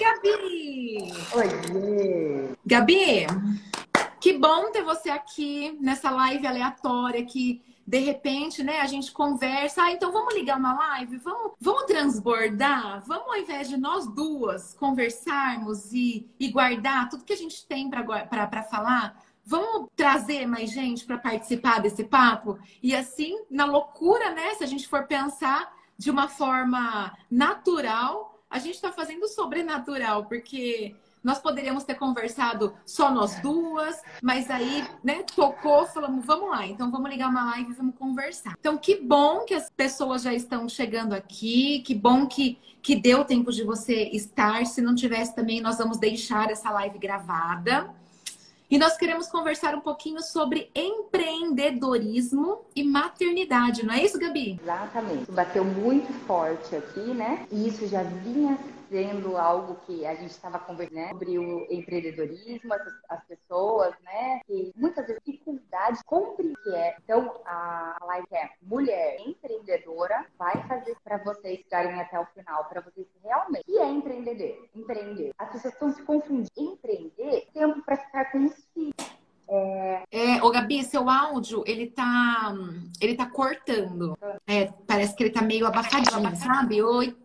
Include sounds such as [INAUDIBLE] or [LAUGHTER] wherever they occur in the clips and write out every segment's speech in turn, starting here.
Gabi! Oi! Gabi, que bom ter você aqui nessa live aleatória que de repente, né, a gente conversa, ah, então vamos ligar uma live, vamos, vamos transbordar, vamos ao invés de nós duas conversarmos e, e guardar tudo que a gente tem para falar, vamos trazer mais gente para participar desse papo? E assim, na loucura, né, se a gente for pensar de uma forma natural, a gente está fazendo sobrenatural, porque nós poderíamos ter conversado só nós duas, mas aí, né, tocou, falamos, vamos lá, então vamos ligar uma live e vamos conversar. Então, que bom que as pessoas já estão chegando aqui, que bom que, que deu tempo de você estar. Se não tivesse também, nós vamos deixar essa live gravada. E nós queremos conversar um pouquinho sobre empreendedorismo e maternidade, não é isso, Gabi? Exatamente. Bateu muito forte aqui, né? E isso já vinha sendo algo que a gente estava conversando né, sobre o empreendedorismo, as, as, pessoas, né? E muitas vezes dificuldade compreender que é. Então, a live é mulher empreendedora vai fazer para vocês ficarem até o final, para vocês realmente. O que é empreender? Empreender. As pessoas estão se confundindo. Empreender, tempo para ficar com os filhos é... é, ô Gabi, seu áudio, ele tá, ele tá cortando. É, parece que ele tá meio abafadinho, sabe? Oi,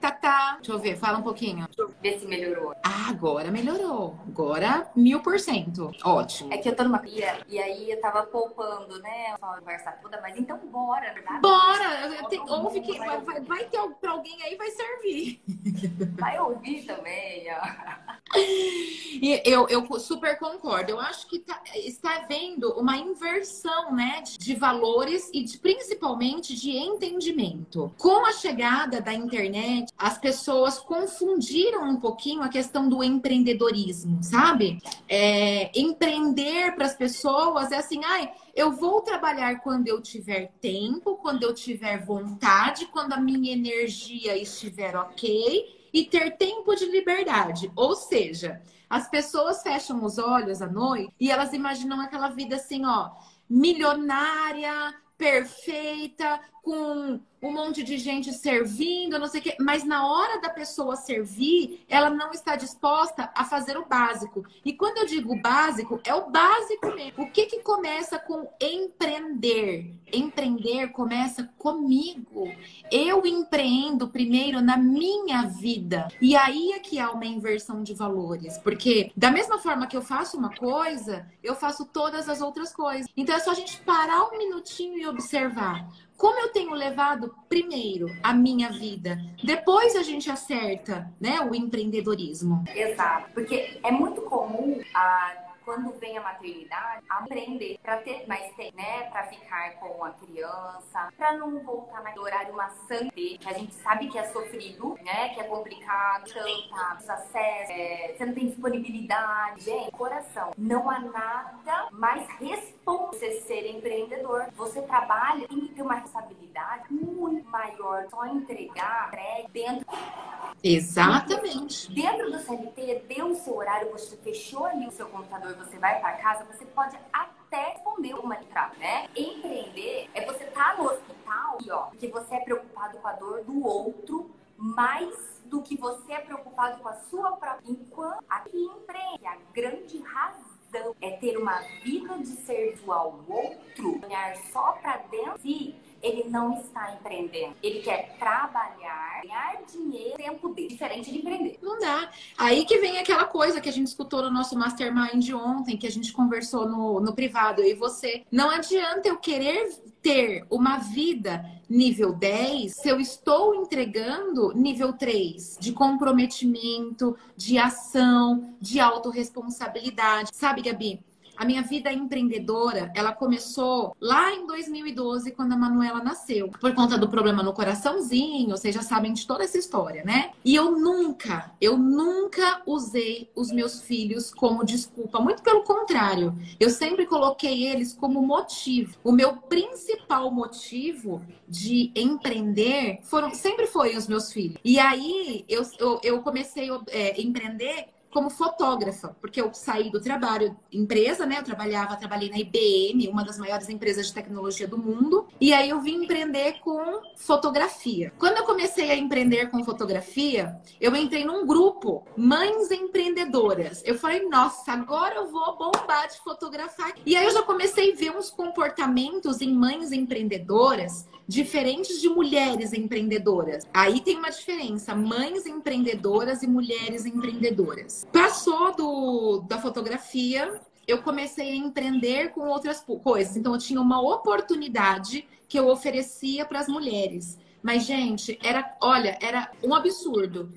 tá, tá. Deixa eu ver, fala um pouquinho. Deixa eu ver se melhorou. Ah, agora melhorou. Agora, mil por cento. Ótimo. É que eu tô numa pia e aí eu tava poupando, né? A conversa toda, mas então bora, verdade? Bora! Te, ouve que vai, vai, vai ter pra alguém aí, vai servir. [LAUGHS] Vai ouvir também, ó. E eu, eu super concordo. Eu acho que tá, está havendo uma inversão né, de valores e de, principalmente de entendimento. Com a chegada da internet, as pessoas confundiram um pouquinho a questão do empreendedorismo, sabe? É, empreender para as pessoas é assim, ai, eu vou trabalhar quando eu tiver tempo, quando eu tiver vontade, quando a minha energia estiver ok e ter tempo de liberdade. Ou seja, as pessoas fecham os olhos à noite e elas imaginam aquela vida assim, ó, milionária, perfeita, com um monte de gente servindo, não sei o quê, mas na hora da pessoa servir, ela não está disposta a fazer o básico. E quando eu digo básico, é o básico mesmo. O que que começa com empreender? Empreender começa comigo. Eu empreendo primeiro na minha vida. E aí é que há uma inversão de valores, porque da mesma forma que eu faço uma coisa, eu faço todas as outras coisas. Então é só a gente parar um minutinho e observar como eu tenho levado primeiro a minha vida, depois a gente acerta, né, o empreendedorismo. Exato, porque é muito comum a quando vem a maternidade, aprender para ter mais tempo, né? Para ficar com a criança, para não voltar naquele horário maçante, que a gente sabe que é sofrido, né? Que é complicado, tanta acesso, é, você não tem disponibilidade. Gente, coração, não há nada mais responsável você ser empreendedor. Você trabalha, tem que ter uma responsabilidade muito maior. Só entregar dentro. Exatamente. Dentro do CLT, deu o seu horário, você fechou ali o seu computador, você vai para casa, você pode até responder uma letra, né? Empreender é você estar tá no hospital e ó, que você é preocupado com a dor do outro mais do que você é preocupado com a sua própria. Enquanto aqui empreende, a grande razão é ter uma vida de serviço ao outro, olhar só para dentro de ele não está empreendendo. Ele quer trabalhar, ganhar dinheiro, tempo dele, diferente de empreender. Não dá. Aí que vem aquela coisa que a gente escutou no nosso mastermind ontem, que a gente conversou no, no privado, e você. Não adianta eu querer ter uma vida nível 10 se eu estou entregando nível 3 de comprometimento, de ação, de autorresponsabilidade. Sabe, Gabi? A minha vida empreendedora, ela começou lá em 2012, quando a Manuela nasceu. Por conta do problema no coraçãozinho, vocês já sabem de toda essa história, né? E eu nunca, eu nunca usei os meus filhos como desculpa. Muito pelo contrário. Eu sempre coloquei eles como motivo. O meu principal motivo de empreender foram, sempre foi os meus filhos. E aí, eu, eu, eu comecei a é, empreender como fotógrafa, porque eu saí do trabalho, empresa, né? Eu trabalhava, trabalhei na IBM, uma das maiores empresas de tecnologia do mundo, e aí eu vim empreender com fotografia. Quando eu comecei a empreender com fotografia, eu entrei num grupo, Mães Empreendedoras. Eu falei, nossa, agora eu vou bombar de fotografar. E aí eu já comecei a ver uns comportamentos em mães empreendedoras diferentes de mulheres empreendedoras. Aí tem uma diferença: mães empreendedoras e mulheres empreendedoras. Passou do, da fotografia, eu comecei a empreender com outras coisas. Então, eu tinha uma oportunidade que eu oferecia para as mulheres. Mas, gente, era, olha, era um absurdo.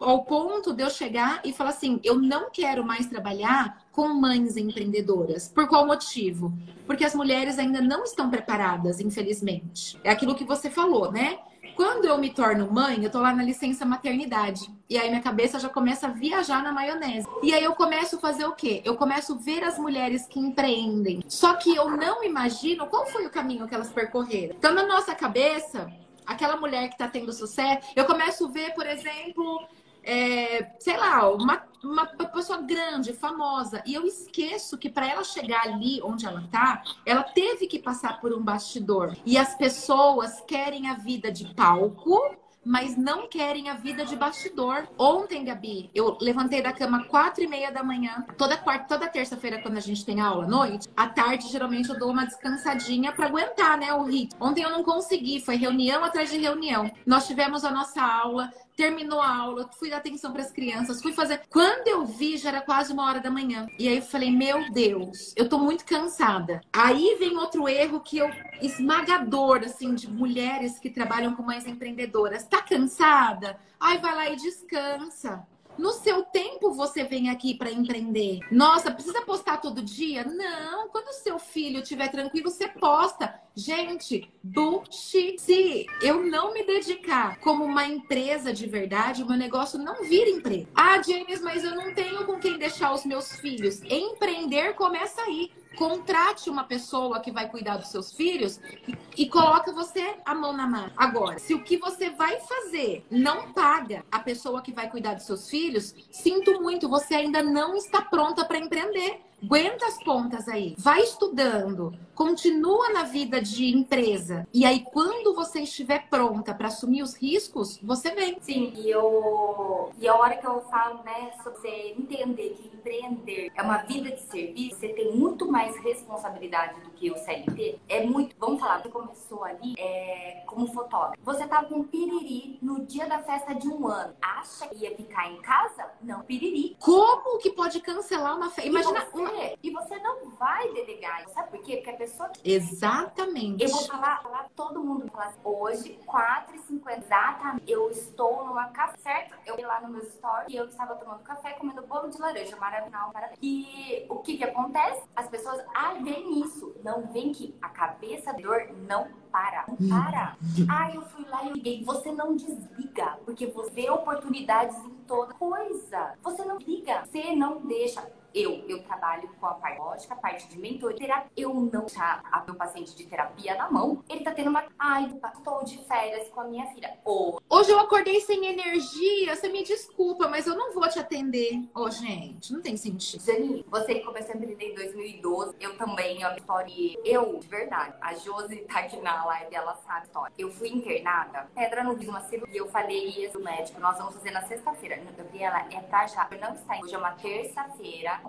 Ao ponto de eu chegar e falar assim: eu não quero mais trabalhar com mães empreendedoras. Por qual motivo? Porque as mulheres ainda não estão preparadas, infelizmente. É aquilo que você falou, né? Quando eu me torno mãe, eu tô lá na licença maternidade. E aí minha cabeça já começa a viajar na maionese. E aí eu começo a fazer o quê? Eu começo a ver as mulheres que empreendem. Só que eu não imagino qual foi o caminho que elas percorreram. Então, na nossa cabeça, aquela mulher que está tendo sucesso, eu começo a ver, por exemplo, é, sei lá, uma, uma pessoa grande, famosa, e eu esqueço que para ela chegar ali onde ela tá, ela teve que passar por um bastidor. E as pessoas querem a vida de palco mas não querem a vida de bastidor. Ontem, Gabi, eu levantei da cama quatro e meia da manhã. Toda quarta, toda terça-feira, quando a gente tem aula à noite, à tarde, geralmente eu dou uma descansadinha para aguentar, né, o ritmo. Ontem eu não consegui, foi reunião atrás de reunião. Nós tivemos a nossa aula, terminou a aula, fui dar atenção para as crianças, fui fazer. Quando eu vi, já era quase uma hora da manhã. E aí eu falei: Meu Deus, eu tô muito cansada. Aí vem outro erro que eu esmagador, assim, de mulheres que trabalham com mães empreendedoras. Tá cansada? Ai, vai lá e descansa. No seu tempo você vem aqui para empreender. Nossa, precisa postar todo dia? Não. Quando o seu filho estiver tranquilo, você posta. Gente, bullshit. Se eu não me dedicar como uma empresa de verdade, o meu negócio não vira empresa. Ah, James, mas eu não tenho com quem deixar os meus filhos. Empreender começa aí contrate uma pessoa que vai cuidar dos seus filhos e, e, coloca você a mão na mão. Agora, se o que você vai fazer não paga a pessoa que vai cuidar dos seus filhos, sinto muito, você ainda não está pronta para empreender. Aguenta as pontas aí. Vai estudando. Continua na vida de empresa. E aí, quando você estiver pronta para assumir os riscos, você vem. Sim, e, eu... e a hora que eu falo, né, sobre você entender que empreender é uma vida de serviço, você tem muito mais responsabilidade do que o CLT. É muito. Vamos falar, você começou ali é, como fotógrafo. Você tava com piriri no dia da festa de um ano. Acha que ia ficar em casa? Não, piriri. Como que pode cancelar uma festa? Imagina uma e você não vai delegar. Sabe por quê? Porque a pessoa. Exatamente. Eu vou falar, falar todo mundo falar assim, hoje, 4h50, exatamente. Eu estou numa café, certo? Eu fui lá no meu story e eu estava tomando café comendo bolo de laranja, maravilhoso. E o que que acontece? As pessoas ah, veem isso. Não veem que a cabeça dor não para. Não para. ah, eu fui lá e liguei. Você não desliga, porque você vê oportunidades em toda coisa. Você não liga. Você não deixa eu, eu trabalho com a parte lógica, a parte de mentoria. Eu não deixar a meu paciente de terapia na mão. Ele tá tendo uma. Ai, estou de férias com a minha filha. Ou. Hoje eu acordei sem energia. Você me desculpa, mas eu não vou te atender. Ô, oh, gente, não tem sentido. Jani, você começou a empreender em 2012. Eu também, a história. Eu, de verdade, a Josi tá aqui na live, ela sabe a história. Eu fui internada, pedra no uma cirurgia. Eu falei isso médico, nós vamos fazer na sexta-feira. Gabriela, é pra já. Eu não está. Hoje é uma terça-feira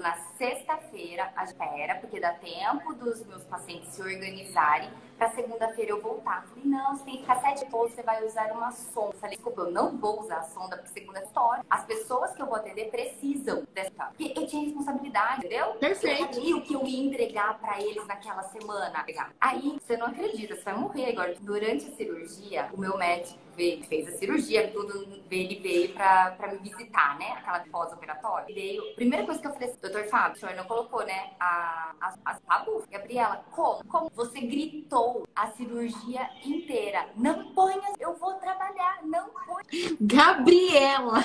na sexta-feira a espera, porque dá tempo dos meus pacientes se organizarem para segunda-feira eu voltar. Falei, não, você tem que ficar sete dias, você vai usar uma sonda. Falei, desculpa, eu não vou usar a sonda para segunda história. As pessoas que eu vou atender precisam dessa. Porque eu tinha responsabilidade, entendeu? Perfeito. Eu o que eu ia entregar para eles naquela semana. Aí, você não acredita, você vai morrer agora. Durante a cirurgia, o meu médico veio, fez a cirurgia, tudo, ele veio pra, pra me visitar, né? Aquela pós-operatória. Veio. Primeira coisa que eu falei assim, doutor Fábio, o senhor não colocou, né? A, a, a. Gabriela, como? Como? Você gritou a cirurgia inteira. Não ponha, eu vou trabalhar, não ponha. Gabriela!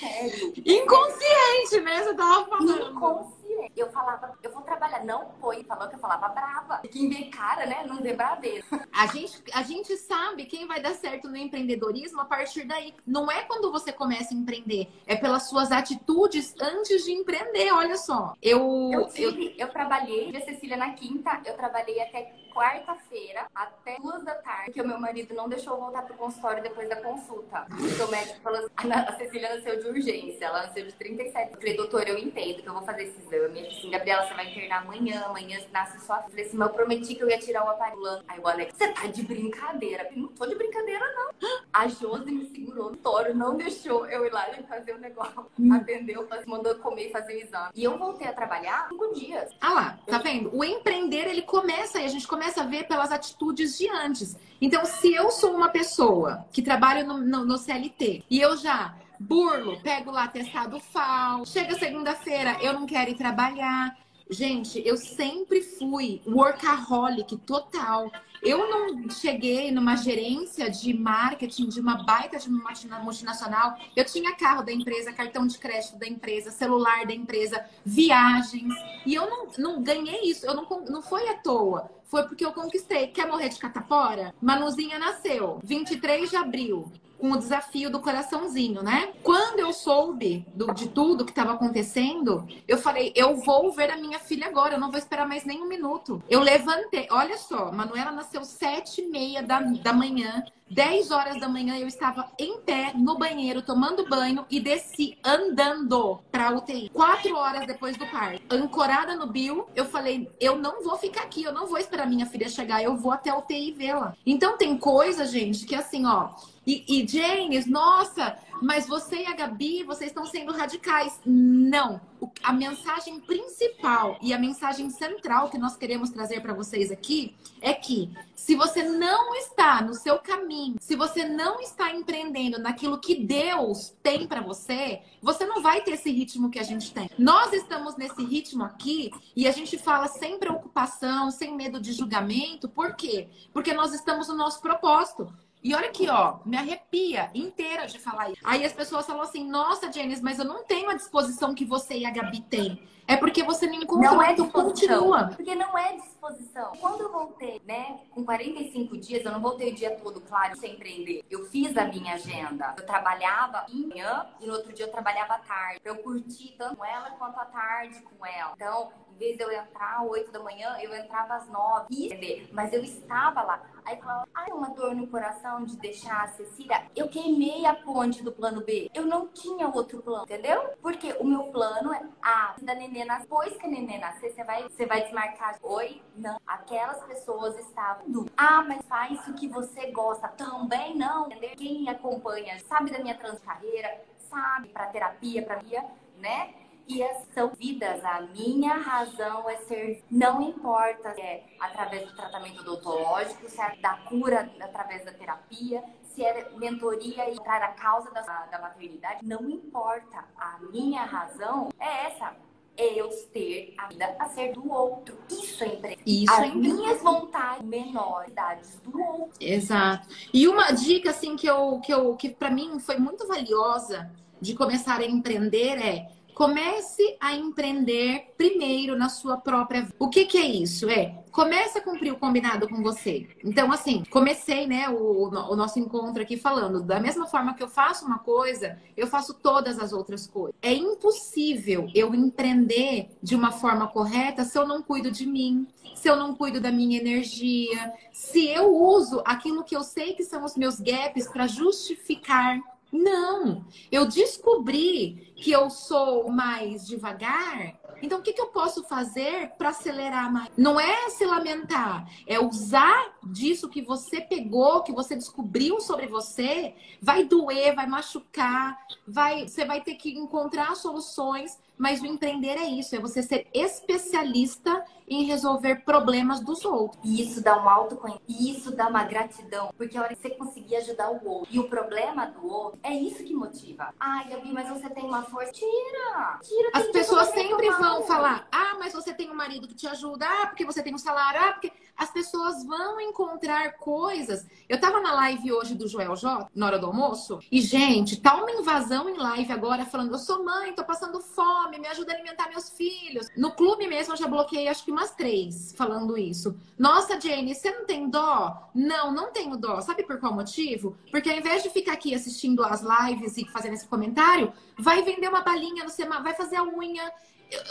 Sério. Inconsciente, né? Você tava falando. Inconsciente. Eu falava, eu vou trabalhar. Não foi. Falou que eu falava brava. Quem vê cara, né? Não vê braveira. A gente, a gente sabe quem vai dar certo no empreendedorismo a partir daí. Não é quando você começa a empreender, é pelas suas atitudes antes de empreender. Olha só. Eu, eu, tive, eu... eu trabalhei, a Cecília na quinta, eu trabalhei até quarta-feira, até duas da tarde, porque o meu marido não deixou eu voltar pro consultório depois da consulta. Porque o médico falou assim, [LAUGHS] a Cecília nasceu de urgência, ela nasceu de 37. Eu falei, doutor, eu entendo que eu vou fazer esse exame. Ele assim, Gabriela, você vai internar amanhã, amanhã nasce sua filha. Eu assim, mas eu prometi que eu ia tirar o aparelho. Aí o Alex, você tá de brincadeira? Eu não tô de brincadeira, não. A Josi me segurou no toro, não deixou eu ir lá e fazer o negócio. Hum. Atendeu, mandou comer e fazer o exame. E eu voltei a trabalhar cinco dias. Ah lá, tá vendo? O empreender, ele começa aí, a gente começa a ver pelas atitudes de antes. Então, se eu sou uma pessoa que trabalha no, no, no CLT e eu já burlo, pego lá testado FAO, chega segunda-feira, eu não quero ir trabalhar. Gente, eu sempre fui workaholic total. Eu não cheguei numa gerência de marketing de uma baita de uma multinacional. Eu tinha carro da empresa, cartão de crédito da empresa, celular da empresa, viagens. E eu não, não ganhei isso. Eu não, não foi à toa. Foi porque eu conquistei. Quer morrer de catapora? Manuzinha nasceu. 23 de abril com o desafio do coraçãozinho, né? Quando eu soube do, de tudo que estava acontecendo, eu falei, eu vou ver a minha filha agora, eu não vou esperar mais nem um minuto. Eu levantei, olha só, Manuela nasceu sete e meia da, da manhã, 10 horas da manhã eu estava em pé no banheiro tomando banho e desci andando para UTI. Quatro horas depois do parto, ancorada no bio, eu falei: eu não vou ficar aqui, eu não vou esperar minha filha chegar, eu vou até a UTI vê-la. Então tem coisa, gente, que assim, ó. E, e James, nossa, mas você e a Gabi, vocês estão sendo radicais. Não. A mensagem principal e a mensagem central que nós queremos trazer para vocês aqui é que se você não está no seu caminho, se você não está empreendendo naquilo que Deus tem para você, você não vai ter esse ritmo que a gente tem. Nós estamos nesse ritmo aqui e a gente fala sem preocupação, sem medo de julgamento. Por quê? Porque nós estamos no nosso propósito. E olha aqui, ó, me arrepia inteira de falar isso. Aí as pessoas falam assim: nossa, Janice, mas eu não tenho a disposição que você e a Gabi têm. É porque você não encontrou, não é disposição. Continua. Porque não é disposição. Quando eu voltei, né, com 45 dias, eu não voltei o dia todo, claro, sem empreender. Eu fiz a minha agenda. Eu trabalhava em manhã e no outro dia eu trabalhava à tarde. Eu curti tanto com ela quanto à tarde com ela. Então, em vez de eu entrar às 8 da manhã, eu entrava às 9. Entender? Mas eu estava lá. Aí falava, ai, uma dor no coração de deixar a Cecília. Eu queimei a ponte do plano B. Eu não tinha outro plano, entendeu? Porque o meu plano é a da nenê. Depois que a nenê nascer, você vai, você vai desmarcar. Oi? Não. Aquelas pessoas estavam. Ah, mas faz o que você gosta. Também não, entendeu? Quem acompanha sabe da minha transcarreira, sabe pra terapia, pra minha, né? e são vidas. A minha razão é ser, não importa se é através do tratamento odontológico, se é da cura através da terapia, se é mentoria e para a causa da, da maternidade, não importa. A minha razão é essa. É eu ter a vida a ser do outro. Isso é emprego. Isso As é minhas vontades menores do outro. Exato. E uma dica assim que eu que eu que para mim foi muito valiosa de começar a empreender é Comece a empreender primeiro na sua própria vida. O que, que é isso? É comece a cumprir o combinado com você. Então, assim, comecei, né, o, o, nosso encontro aqui falando, da mesma forma que eu faço uma coisa, eu faço todas as outras coisas. É impossível eu empreender de uma forma correta se eu não cuido de mim, se eu não cuido da minha energia, se eu uso aquilo que eu sei que são os meus gaps para justificar não, eu descobri que eu sou mais devagar. Então, o que, que eu posso fazer para acelerar mais? Não é se lamentar, é usar disso que você pegou, que você descobriu sobre você. Vai doer, vai machucar, vai, você vai ter que encontrar soluções mas o empreender é isso, é você ser especialista em resolver problemas dos outros. E isso dá um autoconhecimento, e isso dá uma gratidão, porque a hora que você conseguir ajudar o outro e o problema do outro, é isso que motiva. Ai, Gabi, mas você tem uma força. Tira! Tira As pessoas sempre vão falar, ah, mas você tem um marido que te ajuda, ah, porque você tem um salário, ah, porque as pessoas vão encontrar coisas. Eu tava na live hoje do Joel J, na hora do almoço, e, gente, tá uma invasão em live agora falando: eu sou mãe, tô passando fome, me ajuda a alimentar meus filhos. No clube mesmo eu já bloqueei acho que umas três falando isso. Nossa, Jane, você não tem dó? Não, não tenho dó. Sabe por qual motivo? Porque ao invés de ficar aqui assistindo as lives e fazendo esse comentário, vai vender uma balinha no vai fazer a unha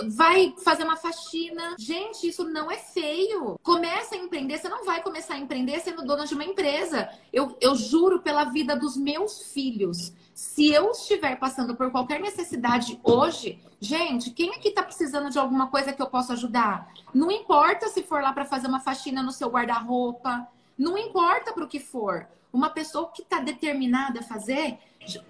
vai fazer uma faxina. Gente, isso não é feio. Começa a empreender. Você não vai começar a empreender sendo dona de uma empresa. Eu, eu juro pela vida dos meus filhos. Se eu estiver passando por qualquer necessidade hoje, gente, quem aqui está precisando de alguma coisa que eu possa ajudar? Não importa se for lá para fazer uma faxina no seu guarda-roupa. Não importa para o que for. Uma pessoa que está determinada a fazer,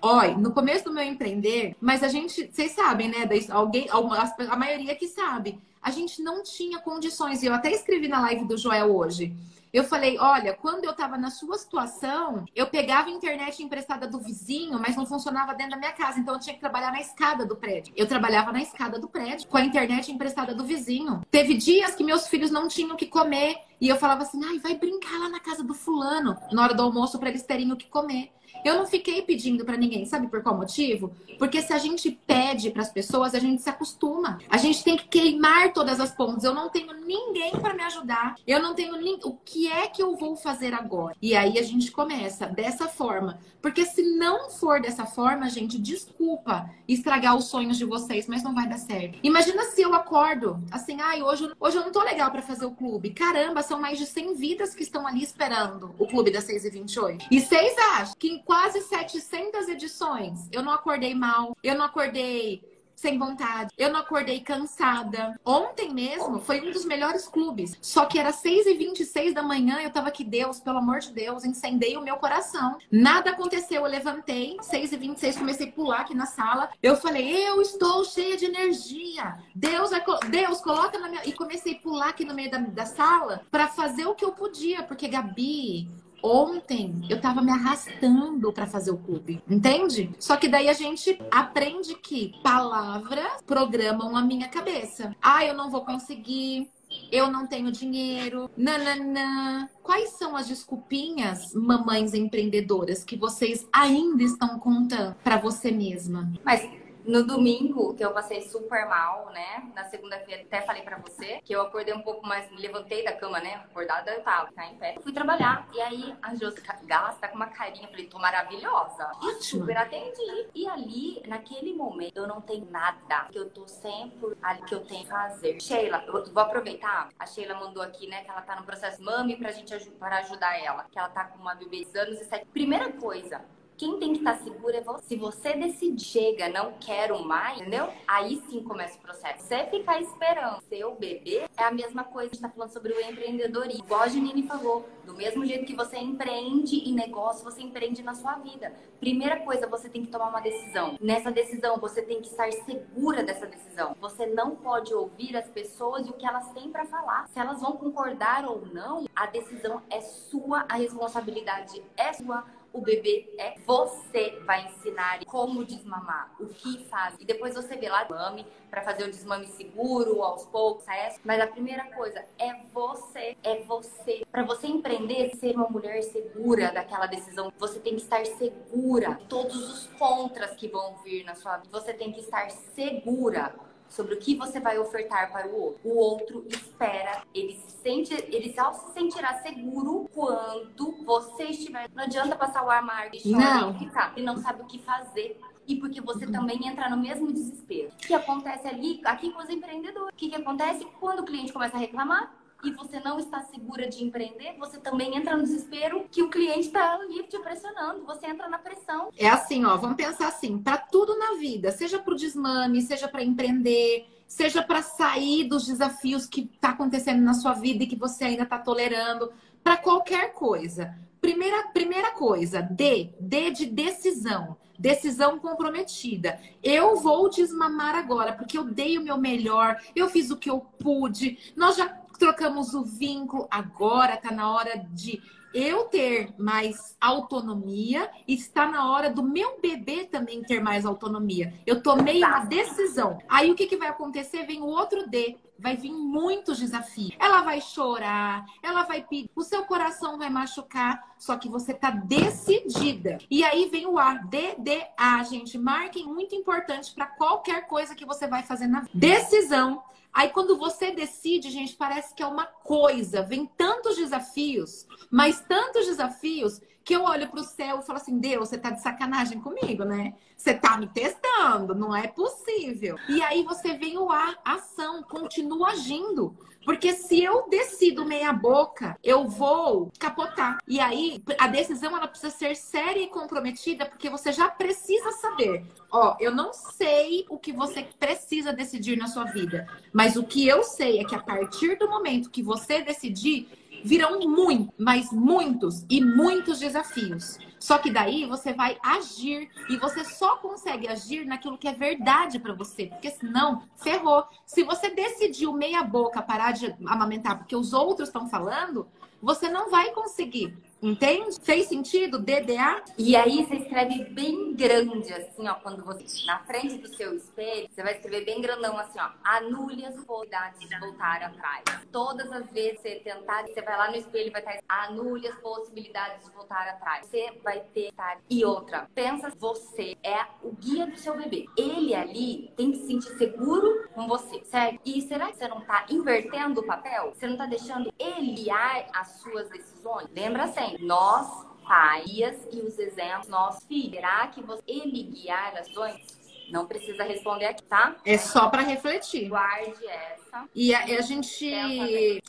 Olha, no começo do meu empreender, mas a gente, vocês sabem, né? Alguém, a maioria que sabe, a gente não tinha condições. E eu até escrevi na live do Joel hoje. Eu falei, olha, quando eu estava na sua situação, eu pegava a internet emprestada do vizinho, mas não funcionava dentro da minha casa, então eu tinha que trabalhar na escada do prédio. Eu trabalhava na escada do prédio, com a internet emprestada do vizinho. Teve dias que meus filhos não tinham o que comer, e eu falava assim, ai, vai brincar lá na casa do fulano, na hora do almoço, para eles terem o que comer. Eu não fiquei pedindo para ninguém, sabe por qual motivo? Porque se a gente pede para as pessoas, a gente se acostuma. A gente tem que queimar todas as pontes. Eu não tenho ninguém para me ajudar. Eu não tenho nem o que é que eu vou fazer agora. E aí a gente começa dessa forma, porque se não for dessa forma, gente, desculpa estragar os sonhos de vocês, mas não vai dar certo. Imagina se eu acordo assim, ai, hoje, hoje eu não tô legal para fazer o clube. Caramba, são mais de 100 vidas que estão ali esperando o clube das 6 e 28. E vocês acham que em quase 700 edições, eu não acordei mal, eu não acordei sem vontade. Eu não acordei cansada. Ontem mesmo foi um dos melhores clubes. Só que era 6h26 da manhã. Eu tava aqui, Deus, pelo amor de Deus, incendei o meu coração. Nada aconteceu. Eu levantei, 6h26, comecei a pular aqui na sala. Eu falei, eu estou cheia de energia. Deus, Deus, coloca na minha. E comecei a pular aqui no meio da, da sala para fazer o que eu podia. Porque, Gabi, Ontem eu tava me arrastando para fazer o clube, entende? Só que daí a gente aprende que palavras programam a minha cabeça. Ah, eu não vou conseguir. Eu não tenho dinheiro. Nananã. Quais são as desculpinhas, mamães empreendedoras, que vocês ainda estão contando para você mesma? Mas no domingo, que eu passei super mal, né? Na segunda-feira, até falei pra você que eu acordei um pouco mais, me levantei da cama, né? Acordada eu tava, tá em pé. Fui trabalhar. E aí a Josi Gasta tá com uma carinha. Falei, tô maravilhosa. E super atendi. E ali, naquele momento, eu não tenho nada. Que eu tô sempre ali que eu tenho que fazer. Sheila, eu vou aproveitar. A Sheila mandou aqui, né? Que ela tá no processo mami pra gente para ajudar ela. Que ela tá com uma bebê de anos e sete. Primeira coisa, quem tem que estar seguro é você. Se você decidir, chega, não quero mais, entendeu? Aí sim começa o processo. Você ficar esperando seu bebê é a mesma coisa. A gente tá falando sobre o empreendedorismo. Igual a Janine falou, do mesmo jeito que você empreende em negócio, você empreende na sua vida. Primeira coisa, você tem que tomar uma decisão. Nessa decisão, você tem que estar segura dessa decisão. Você não pode ouvir as pessoas e o que elas têm para falar. Se elas vão concordar ou não, a decisão é sua, a responsabilidade é sua o bebê é você vai ensinar como desmamar, o que faz. E depois você vê lá mame para fazer o desmame seguro, aos poucos, é? Mas a primeira coisa é você, é você. Para você empreender, ser uma mulher segura daquela decisão, você tem que estar segura de todos os contras que vão vir na sua vida. Você tem que estar segura sobre o que você vai ofertar para o outro. O outro espera, ele se sente, ele só se sentirá seguro quando você estiver. Não adianta passar o armário e não. ficar. Ele não sabe o que fazer e porque você também entra no mesmo desespero. O que acontece ali, aqui com os empreendedores? O que, que acontece quando o cliente começa a reclamar? E você não está segura de empreender, você também entra no desespero que o cliente está ali te pressionando, você entra na pressão. É assim, ó, vamos pensar assim, para tudo na vida, seja para o desmame, seja para empreender, seja para sair dos desafios que está acontecendo na sua vida e que você ainda está tolerando, para qualquer coisa. Primeira, primeira coisa, D, D de decisão. Decisão comprometida. Eu vou desmamar agora, porque eu dei o meu melhor, eu fiz o que eu pude. Nós já trocamos o vínculo, agora tá na hora de eu ter mais autonomia está na hora do meu bebê também ter mais autonomia. Eu tomei uma decisão. Aí o que, que vai acontecer? Vem o outro D. Vai vir muitos desafios. Ela vai chorar, ela vai pedir, o seu coração vai machucar, só que você tá decidida. E aí vem o A, DDA, gente. Marquem muito importante para qualquer coisa que você vai fazer na vida. Decisão. Aí quando você decide, gente, parece que é uma coisa. Vem tantos desafios, mas tantos desafios que eu olho para o céu e falo assim: Deus, você tá de sacanagem comigo, né? Você tá me testando, não é possível. E aí você vem o A, ação, continua agindo. Porque se eu decido meia boca, eu vou capotar. E aí a decisão ela precisa ser séria e comprometida, porque você já precisa saber. Ó, eu não sei o que você precisa decidir na sua vida, mas o que eu sei é que a partir do momento que você decidir, virão muitos, mas muitos e muitos desafios. Só que daí você vai agir e você só consegue agir naquilo que é verdade para você, porque senão ferrou. Se você decidiu meia boca parar de amamentar porque os outros estão falando, você não vai conseguir. Entende? Fez sentido? DDA? E aí você escreve bem grande, assim, ó, quando você na frente do seu espelho, você vai escrever bem grandão assim, ó, anule as possibilidades de voltar atrás. Todas as vezes que você tentar, você vai lá no espelho e vai estar anule as possibilidades de voltar atrás. Você vai ter e outra, pensa, você é o guia do seu bebê. Ele ali tem que se sentir seguro com você, certo? E será que você não tá invertendo o papel? Você não tá deixando ele guiar as suas decisões? Lembra sempre nós, pais, e os exemplos, nós, filhos. Será que você, ele guiar as ações? Não precisa responder aqui, tá? É só para refletir. Guarde essa. E a, a gente,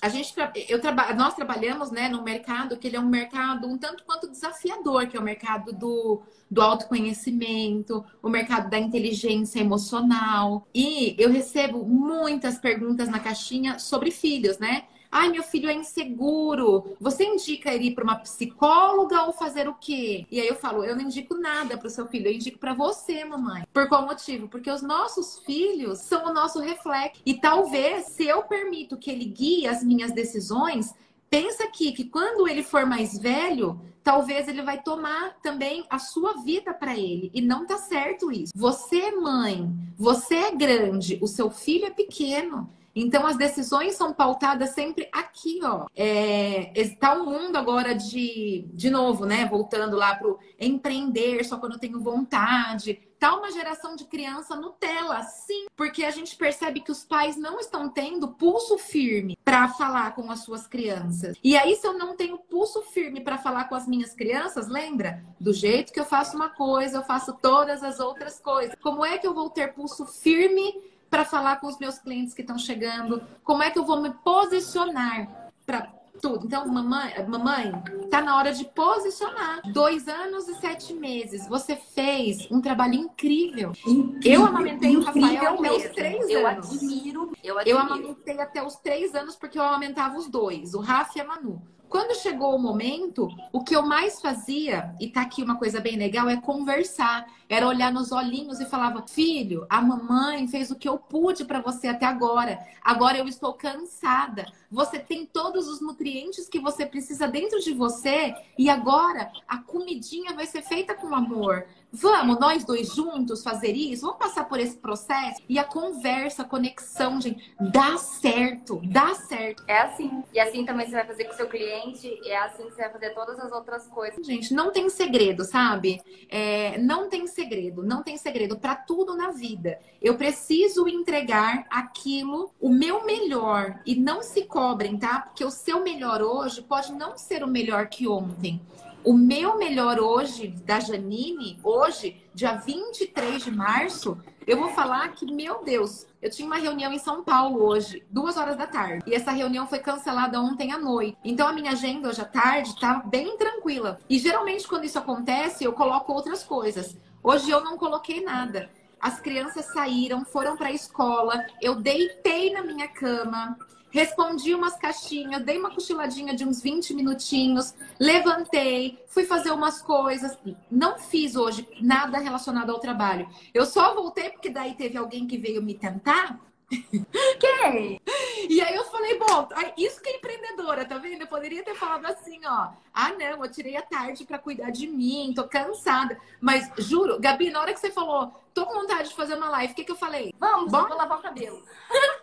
a gente, eu traba, nós trabalhamos, né, num mercado que ele é um mercado um tanto quanto desafiador, que é o mercado do, do autoconhecimento, o mercado da inteligência emocional. E eu recebo muitas perguntas na caixinha sobre filhos, né? Ai, meu filho é inseguro. Você indica ele ir para uma psicóloga ou fazer o quê? E aí eu falo, eu não indico nada para o seu filho, eu indico para você, mamãe. Por qual motivo? Porque os nossos filhos são o nosso reflexo. E talvez, se eu permito que ele guie as minhas decisões, pensa aqui que quando ele for mais velho, talvez ele vai tomar também a sua vida para ele. E não tá certo isso. Você é mãe, você é grande, o seu filho é pequeno. Então, as decisões são pautadas sempre aqui, ó. É, está um mundo agora de, de novo, né? Voltando lá para o empreender só quando eu tenho vontade. Tá uma geração de criança Nutella, sim, porque a gente percebe que os pais não estão tendo pulso firme para falar com as suas crianças. E aí, se eu não tenho pulso firme para falar com as minhas crianças, lembra? Do jeito que eu faço uma coisa, eu faço todas as outras coisas. Como é que eu vou ter pulso firme para falar com os meus clientes que estão chegando? Como é que eu vou me posicionar para tudo? Então, mamãe, mamãe, tá na hora de posicionar. Dois anos e sete meses. Você fez um trabalho incrível. incrível eu amamentei o Rafael até os três eu anos. Admiro, eu admiro. Eu amamentei até os três anos porque eu amamentava os dois, o Rafa e a Manu. Quando chegou o momento, o que eu mais fazia, e tá aqui uma coisa bem legal, é conversar. Era olhar nos olhinhos e falava: "Filho, a mamãe fez o que eu pude para você até agora. Agora eu estou cansada. Você tem todos os nutrientes que você precisa dentro de você e agora a comidinha vai ser feita com amor. Vamos, nós dois juntos fazer isso? Vamos passar por esse processo? E a conversa, a conexão, gente, dá certo, dá certo. É assim. E assim também você vai fazer com o seu cliente, e é assim que você vai fazer todas as outras coisas. Gente, não tem segredo, sabe? É, não tem segredo, não tem segredo para tudo na vida. Eu preciso entregar aquilo, o meu melhor, e não se cobrem, tá? Porque o seu melhor hoje pode não ser o melhor que ontem. O meu melhor hoje, da Janine, hoje, dia 23 de março, eu vou falar que, meu Deus, eu tinha uma reunião em São Paulo hoje, duas horas da tarde. E essa reunião foi cancelada ontem à noite. Então a minha agenda hoje à tarde tá bem tranquila. E geralmente quando isso acontece, eu coloco outras coisas. Hoje eu não coloquei nada. As crianças saíram, foram para a escola, eu deitei na minha cama, respondi umas caixinhas, dei uma cochiladinha de uns 20 minutinhos, levantei, fui fazer umas coisas. Não fiz hoje nada relacionado ao trabalho. Eu só voltei porque daí teve alguém que veio me tentar [LAUGHS] Quem? E aí eu falei, bom, isso que é empreendedora, tá vendo? Eu poderia ter falado assim, ó. Ah, não, eu tirei a tarde para cuidar de mim, tô cansada. Mas juro, Gabi, na hora que você falou, tô com vontade de fazer uma live, o que, que eu falei? Vamos, Bom? vou lavar o cabelo. [LAUGHS]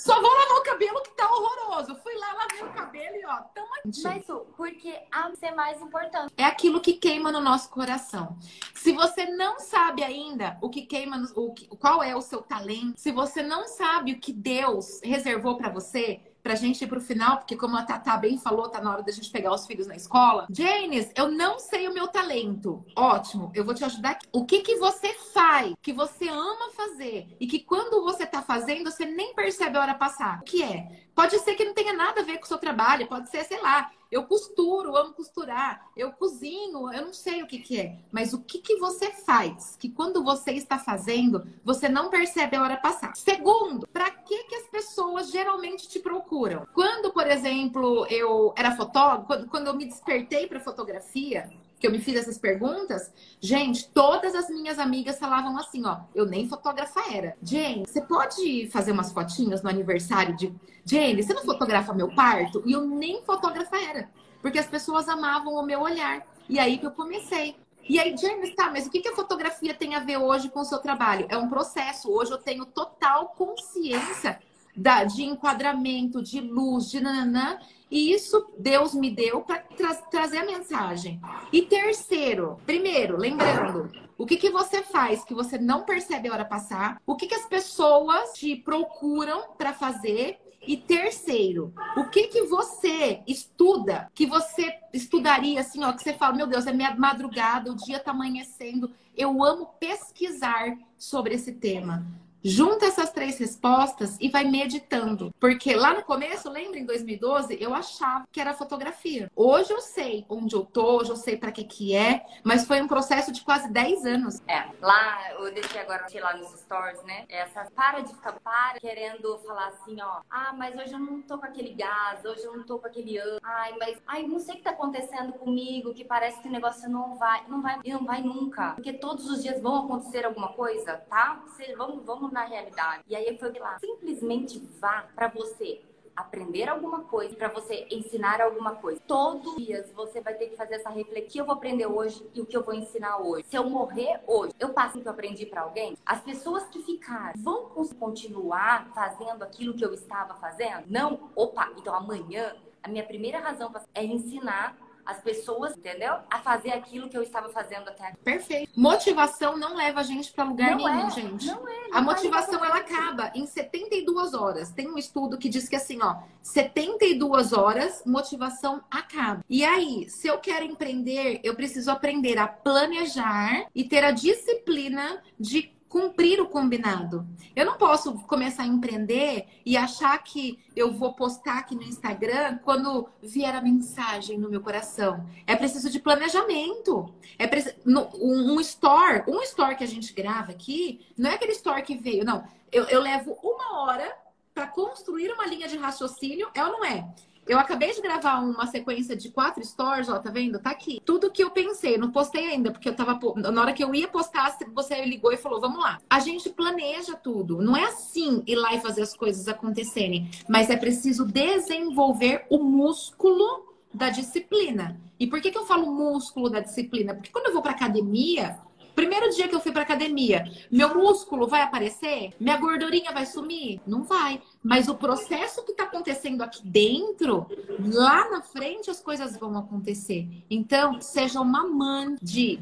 Só vou lavar o cabelo que tá horroroso. Fui lá, lavei o cabelo e ó, tamo aqui. Mas porque a ser mais importante. É aquilo que queima no nosso coração. Se você não sabe ainda o que queima, no, o que, qual é o seu talento, se você não sabe o que Deus reservou para você, pra gente ir pro final, porque como a Tatá bem falou, tá na hora da gente pegar os filhos na escola. Janes, eu não sei o meu talento. Ótimo, eu vou te ajudar aqui. O que que você faz, que você ama fazer e que quando você tá fazendo, você nem percebe a hora passar? O que é? Pode ser que não tenha nada a ver com o seu trabalho, pode ser, sei lá, eu costuro, amo costurar, eu cozinho, eu não sei o que, que é. Mas o que, que você faz que quando você está fazendo, você não percebe a hora passar? Segundo, para que, que as pessoas geralmente te procuram? Quando, por exemplo, eu era fotógrafo, quando, quando eu me despertei para fotografia, que eu me fiz essas perguntas, gente, todas as minhas amigas falavam assim, ó, eu nem fotógrafa era. Jane, você pode fazer umas fotinhas no aniversário de Jane, você não fotografa meu parto? E eu nem fotógrafa era, porque as pessoas amavam o meu olhar. E aí que eu comecei. E aí, James, tá, mas o que, que a fotografia tem a ver hoje com o seu trabalho? É um processo. Hoje eu tenho total consciência da, de enquadramento, de luz, de nananã. E isso Deus me deu para tra trazer a mensagem. E terceiro, primeiro, lembrando, o que, que você faz que você não percebe a hora passar? O que, que as pessoas te procuram para fazer? E terceiro, o que que você estuda, que você estudaria assim, ó, que você fala, meu Deus, é minha madrugada, o dia tá amanhecendo, eu amo pesquisar sobre esse tema. Junta essas três respostas e vai meditando. Porque lá no começo, lembra em 2012, eu achava que era fotografia. Hoje eu sei onde eu tô, hoje eu sei para que que é, mas foi um processo de quase 10 anos. É, lá eu deixei agora aqui lá nos stories, né? Essa para de ficar para querendo falar assim, ó, ah, mas hoje eu não tô com aquele gás, hoje eu não tô com aquele ano. Ai, mas ai, não sei o que tá acontecendo comigo, que parece que o negócio não vai, não vai, não vai nunca. Porque todos os dias vão acontecer alguma coisa, tá? Vamos, vamos na realidade. E aí foi lá, simplesmente vá para você aprender alguma coisa, para você ensinar alguma coisa. Todos os dias você vai ter que fazer essa reflexão. O que eu vou aprender hoje e o que eu vou ensinar hoje. Se eu morrer hoje, eu passo o que eu aprendi para alguém? As pessoas que ficarem vão continuar fazendo aquilo que eu estava fazendo? Não? Opa, então amanhã a minha primeira razão é ensinar as pessoas, entendeu? A fazer aquilo que eu estava fazendo até aqui. Perfeito. Motivação não leva a gente para lugar não nenhum, é, gente. Não é. Não a motivação ela acaba em 72 horas. Tem um estudo que diz que assim, ó, 72 horas, motivação acaba. E aí, se eu quero empreender, eu preciso aprender a planejar e ter a disciplina de cumprir o combinado. Eu não posso começar a empreender e achar que eu vou postar aqui no Instagram quando vier a mensagem no meu coração. É preciso de planejamento. É preciso, um store, um store que a gente grava aqui, não é aquele store que veio, não. Eu, eu levo uma hora para construir uma linha de raciocínio, é ou não é? Eu acabei de gravar uma sequência de quatro stories, ó, tá vendo? Tá aqui. Tudo que eu pensei, não postei ainda, porque eu tava. Na hora que eu ia postar, você ligou e falou: vamos lá. A gente planeja tudo. Não é assim ir lá e fazer as coisas acontecerem. Mas é preciso desenvolver o músculo da disciplina. E por que, que eu falo músculo da disciplina? Porque quando eu vou pra academia, Primeiro dia que eu fui pra academia, meu músculo vai aparecer? Minha gordurinha vai sumir? Não vai. Mas o processo que está acontecendo aqui dentro, lá na frente as coisas vão acontecer. Então, seja uma mãe de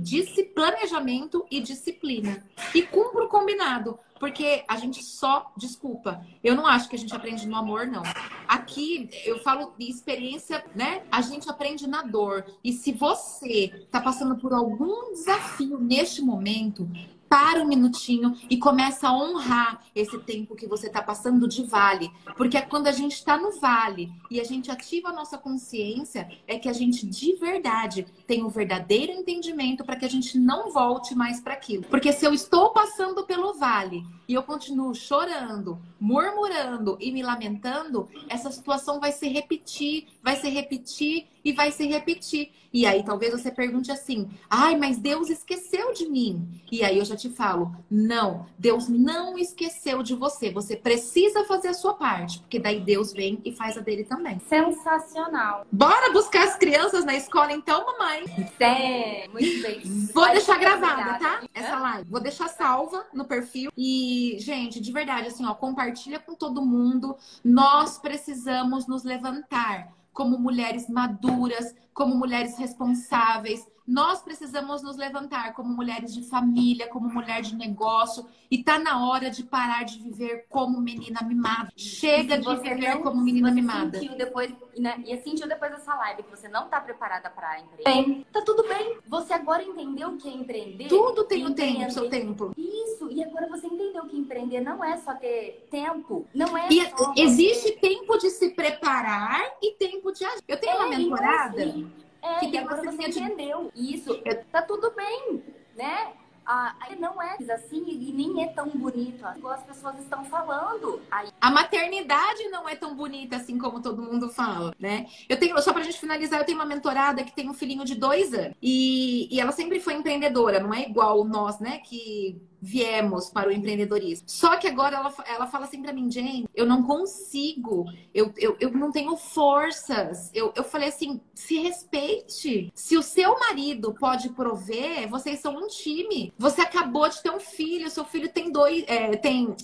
planejamento e disciplina. E cumpra o combinado. Porque a gente só, desculpa, eu não acho que a gente aprende no amor, não. Aqui, eu falo de experiência, né? A gente aprende na dor. E se você está passando por algum desafio neste momento, para um minutinho e começa a honrar esse tempo que você está passando de vale. Porque é quando a gente está no vale e a gente ativa a nossa consciência, é que a gente de verdade tem o um verdadeiro entendimento para que a gente não volte mais para aquilo. Porque se eu estou passando pelo vale, e eu continuo chorando, murmurando e me lamentando, essa situação vai se repetir, vai se repetir e vai se repetir. E aí talvez você pergunte assim: ai, mas Deus esqueceu de mim. E aí eu já te falo: não, Deus não esqueceu de você. Você precisa fazer a sua parte, porque daí Deus vem e faz a dele também. Sensacional. Bora buscar as crianças na escola então, mamãe? É, muito bem. Vou Vai deixar gravada, tá? Essa live. Vou deixar salva no perfil. E, gente, de verdade, assim, ó, compartilha com todo mundo. Nós precisamos nos levantar como mulheres maduras, como mulheres responsáveis. Nós precisamos nos levantar como mulheres de família, como mulher de negócio. E tá na hora de parar de viver como menina mimada. Chega de viver não, como menina mimada. Sentiu depois, né? E sentiu depois dessa live que você não tá preparada para empreender. Bem, tá tudo bem. Você agora entendeu o que é empreender? Tudo tem o tempo, seu tempo. Isso. E agora você entendeu que empreender não é só ter tempo. Não é e só existe ter... tempo de se preparar e tempo de agir. Eu tenho é, uma mentorada. Assim, é, que tem agora você entendeu isso. Tá tudo bem, né? Ah, não é assim e nem é tão bonito igual as pessoas estão falando. Aí... A maternidade não é tão bonita assim como todo mundo fala, né? Eu tenho, só pra gente finalizar, eu tenho uma mentorada que tem um filhinho de dois anos e, e ela sempre foi empreendedora, não é igual nós, né? Que viemos para o empreendedorismo. Só que agora ela, ela fala assim para mim, Jane, eu não consigo, eu, eu, eu não tenho forças. Eu, eu falei assim, se respeite. Se o seu marido pode prover, vocês são um time. Você acabou de ter um filho, seu filho tem dois, é, tem,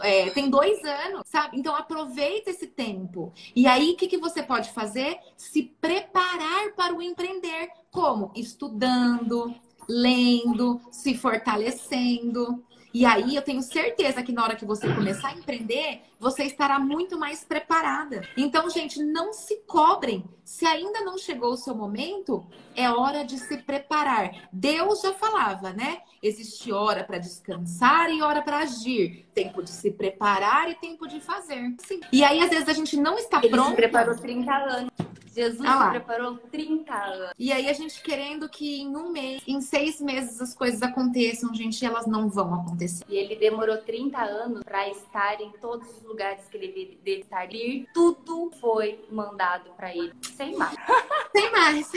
é, tem dois anos, sabe? Então aproveita esse tempo. E aí, o que, que você pode fazer? Se preparar para o empreender. Como? Estudando, lendo, se fortalecendo. E aí eu tenho certeza que na hora que você começar a empreender, você estará muito mais preparada. Então, gente, não se cobrem. Se ainda não chegou o seu momento, é hora de se preparar. Deus já falava, né? Existe hora para descansar e hora para agir. Tempo de se preparar e tempo de fazer. Sim. E aí, às vezes, a gente não está Ele pronto. Ele preparou 30 anos. Jesus ah preparou 30 anos. E aí a gente querendo que em um mês, em seis meses as coisas aconteçam, gente, elas não vão acontecer. E ele demorou 30 anos para estar em todos os lugares que ele deve estar. E tudo foi mandado para ele. Sem mais. [LAUGHS] Sem mais.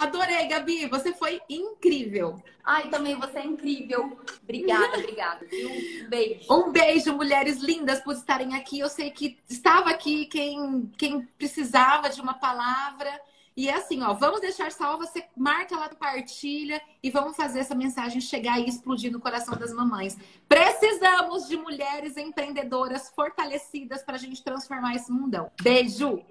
Adorei, Gabi. Você foi incrível. Ai, também você é incrível. Obrigada, obrigada. Um beijo. Um beijo, mulheres lindas, por estarem aqui. Eu sei que estava aqui quem, quem precisava de uma palavra. E é assim, ó, vamos deixar salva, você marca lá, compartilha e vamos fazer essa mensagem chegar e explodir no coração das mamães. Precisamos de mulheres empreendedoras fortalecidas para a gente transformar esse mundão. Beijo!